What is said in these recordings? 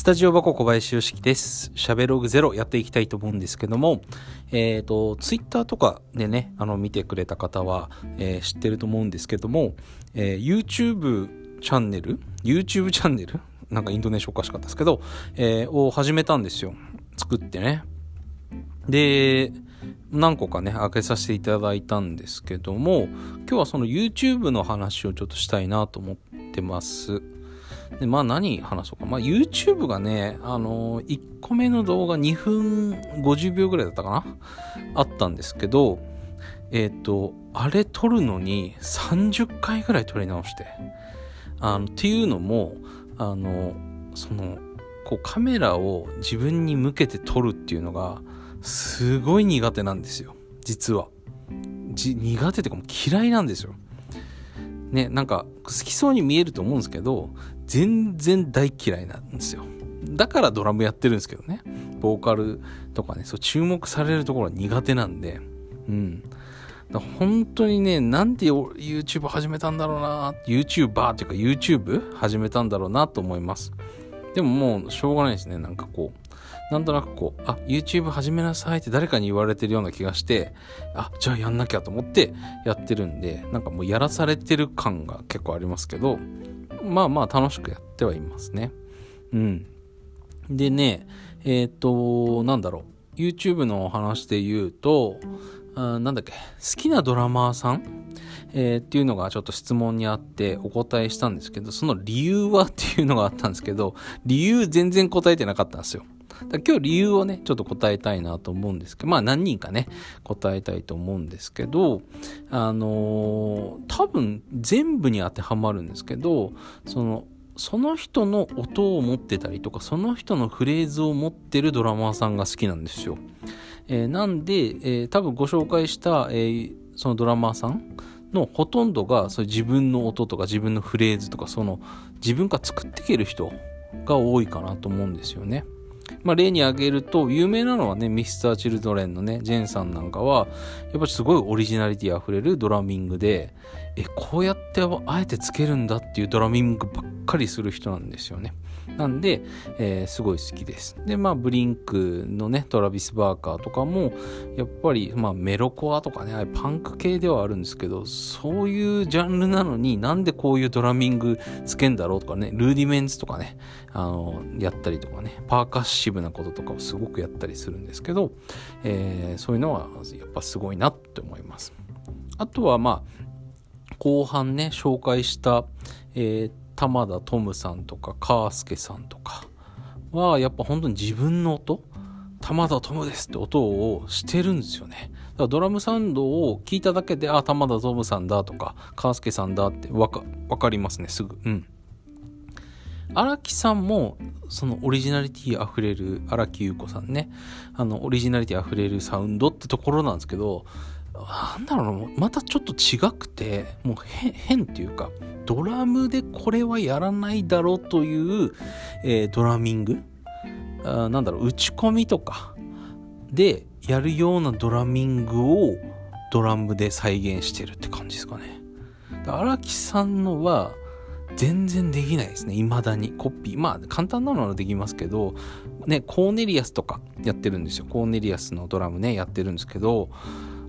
スタジオ箱小林よしきです。喋ログゼロやっていきたいと思うんですけども、えっ、と、ツイッターとかでね、あの、見てくれた方は、えー知ってると思うんですけども、えー YouTube チャンネル ?YouTube チャンネルなんかイントネーションおかしかったですけど、えを始めたんですよ。作ってね。で、何個かね、開けさせていただいたんですけども、今日はその YouTube の話をちょっとしたいなと思ってます。で、まあ何話そうか。まあ YouTube がね、あの1個目の動画2分50秒ぐらいだったかな？あったんですけど、えっ、と、あれ撮るのに30回ぐらい撮り直して。あの、っていうのも、あの、その、こうカメラを自分に向けて撮るっていうのが、すごい苦手なんですよ。実は。じ苦手っていうかもう嫌いなんですよ。ね、なんか好きそうに見えると思うんですけど、全然大嫌いなんですよ。だからドラムやってるんですけどね。ボーカルとかね、そう注目されるところは苦手なんで、うん。だ本当にね、なんで YouTube 始めたんだろうな、YouTuber っていうか YouTube 始めたんだろうなと思います。でももうしょうがないですね。なんかこう、なんとなくこう、あ、YouTube 始めなさいって誰かに言われてるような気がして、あ、じゃあやんなきゃと思ってやってるんで、なんかもうやらされてる感が結構ありますけど、まあまあ楽しくやってはいますね。うん。でね、えっ、と、なんだろう、YouTube のお話で言うと、あなんだっけ、好きなドラマーさん？えーっていうのがちょっと質問にあってお答えしたんですけど、その理由は？っていうのがあったんですけど、理由全然答えてなかったんですよ。今日理由をね、ちょっと答えたいなと思うんですけど、まあ何人かね、答えたいと思うんですけど、あのー多分全部に当てはまるんですけど、その、その人の音を持ってたりとか、その人のフレーズを持ってるドラマーさんが好きなんですよ。えーなんで、えー多分ご紹介した、えーそのドラマーさんのほとんどがそ自分の音とか自分のフレーズとかその自分が作っていける人が多いかなと思うんですよね。まあ、例に挙げると有名なのはねミスターチルドレンのねジェンさんなんかはやっぱりすごいオリジナリティあふれるドラミングでえこうやってあえてつけるんだっていうドラミングばっかりする人なんですよね。なんで、えーすごい好きです。で、まあ、ブリンクのね、トラビス・バーカーとかも、やっぱり、まあ、メロコアとかね、ああいパンク系ではあるんですけど、そういうジャンルなのになんでこういうドラミングつけんだろうとかね、ルーディメンツとかね、あの、やったりとかね、パーカッシブブなこととかをすごくやったりするんですけど、えーそういうのはやっぱすごいなって思います。あとは、まあ、後半ね紹介した、えー玉田トムさんとかカースケさんとかはやっぱ本当に自分の音玉田トムですって音をしてるんですよね。だからドラムサウンドを聞いただけで、あ、玉田トムさんだとか、カースケさんだってわか、わかりますね、すぐ。うん。荒木さんも、そのオリジナリティ溢れる、荒木優子さんね、あの、オリジナリティ溢れるサウンドってところなんですけど、なんだろう、またちょっと違くて、もう変、変っていうか、ドラムでこれはやらないだろうという、えードラミング？あなんだろう、打ち込みとかでやるようなドラミングをドラムで再現してるって感じですかね。荒木さんのは全然できないですね。未だに。コピー。まあ、簡単なのはできますけど、ね、コーネリアスとかやってるんですよ。コーネリアスのドラムね、やってるんですけど、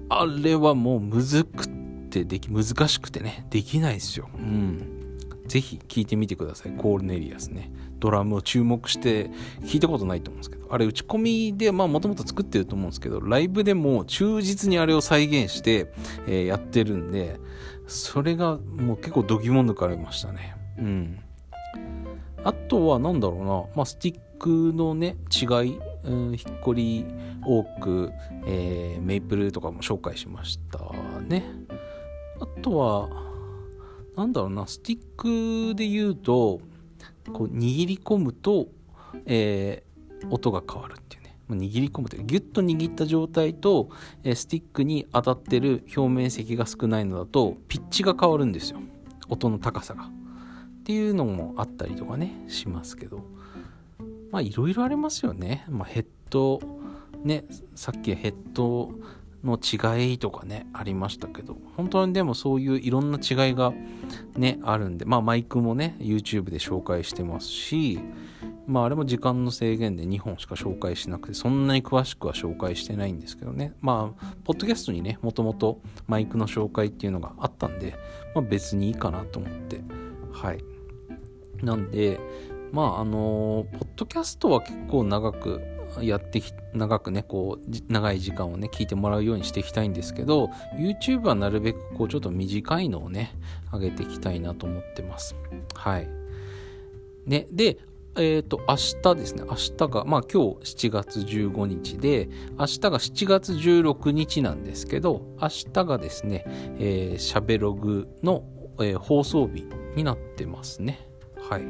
あれはもうむずくてでき、難しくてね、できないですよ。うん。ぜひ聞いてみてください。コーネリアスね。ドラムを注目して聞いたことないと思うんですけど、あれ打ち込みで、まあもともと作ってると思うんですけど、ライブでも忠実にあれを再現して、えーやってるんで、それがもう結構度肝抜かれましたね。うん。あとはなんだろうな、まあスティックのね、違い、うん、ヒッコリー、オーク、えーメイプルとかも紹介しましたね。あとは、なんだろうな、スティックで言うと、こう握り込むと、えー音が変わるっていうね。握り込むというかギュッと握った状態と、えースティックに当たってる表面積が少ないのだと、ピッチが変わるんですよ。音の高さが。っていうのもあったりとかね、しますけど。まあいろいろありますよね。まあヘッド、ね、さっきヘッドの違いとかね、ありましたけど、本当にでもそういういろんな違いがね、あるんで、まあマイクもね、YouTube で紹介してますし、まああれも時間の制限で2本しか紹介しなくてそんなに詳しくは紹介してないんですけどね。まあポッドキャストにねもともとマイクの紹介っていうのがあったんで、まあ、別にいいかなと思って。はい。なんでまああのポッドキャストは結構長くやってき長くねこう長い時間をね聞いてもらうようにしていきたいんですけど YouTube はなるべくこうちょっと短いのをね上げていきたいなと思ってます。はい。ねでえっ、ー、と明日ですね。明日がまあ今日7月15日で明日が7月16日なんですけど明日がですね、えー、しゃべログの、えー、放送日になってますね。はい。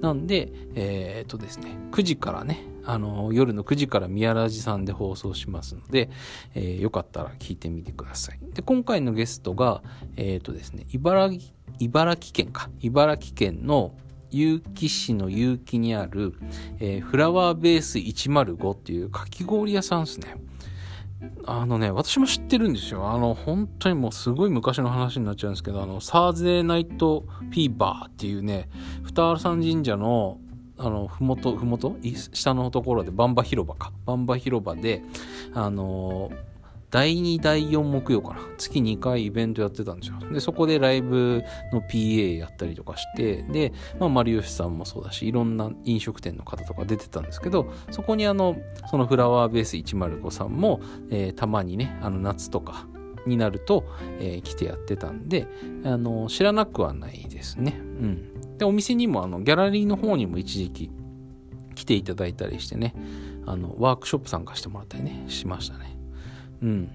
なんでえっ、とですね9時からねあの、夜の9時から宮ラジさんで放送しますので、えー、よかったら聞いてみてください。で、今回のゲストが、えっ、ー、とですね、茨城、茨城県か、茨城県の結城市の結城にある、えー、フラワーベース105っていうかき氷屋さんですね。あのね、私も知ってるんですよ。あの、本当にもうすごい昔の話になっちゃうんですけど、あの、サーゼーナイトフィーバーっていうね、二原山神社のあの、ふもと、ふもと？下のところで、バンバ広場か。バンバ広場で、あの、第2、第4木曜かな。月2回イベントやってたんですよ。で、そこでライブの PA やったりとかして、で、まあ、マリオシさんもそうだし、いろんな飲食店の方とか出てたんですけど、そこにあの、そのフラワーベース105さんも、えー、たまにね、あの、夏とかになると、えー、来てやってたんで、あの、知らなくはないですね。うん。で、お店にもあのギャラリーの方にも一時期来ていただいたりしてね、あのワークショップ参加してもらったりね、しましたね。うん。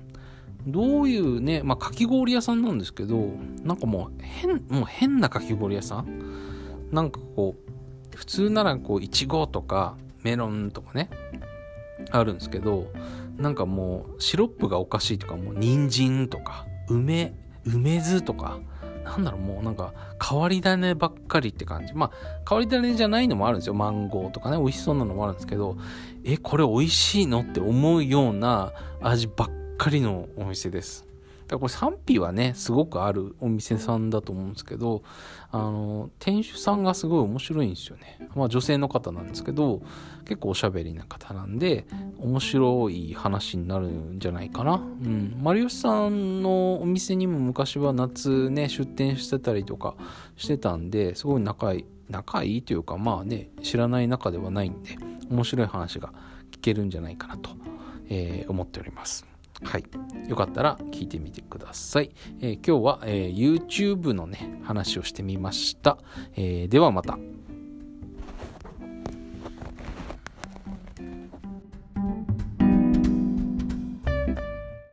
どういうね、まあ、かき氷屋さんなんですけど、なんかもう変、もう変なかき氷屋さん？なんかこう、普通ならこう、いちごとかメロンとかね、あるんですけど、なんかもう、シロップがおかしいとか、もう、人参とか、梅、梅酢とか、なんだろう、もうなんか、変わり種ばっかりって感じ。まあ、変わり種じゃないのもあるんですよ。マンゴーとかね、美味しそうなのもあるんですけど、え、これ美味しいのって思うような味ばっかりのお店です。だからこれ賛否はね、すごくあるお店さんだと思うんですけど、あの、店主さんがすごい面白いんですよね。まあ女性の方なんですけど、結構おしゃべりな方なんで、面白い話になるんじゃないかな。うん。マリオシさんのお店にも昔は夏ね、出店してたりとかしてたんで、すごい仲いい、仲いいというか、まあね、知らない中ではないんで、面白い話が聞けるんじゃないかなと、えー、思っております。はい。よかったら聞いてみてください。えー、今日は、えー、YouTube のね、話をしてみました。えー、ではまた。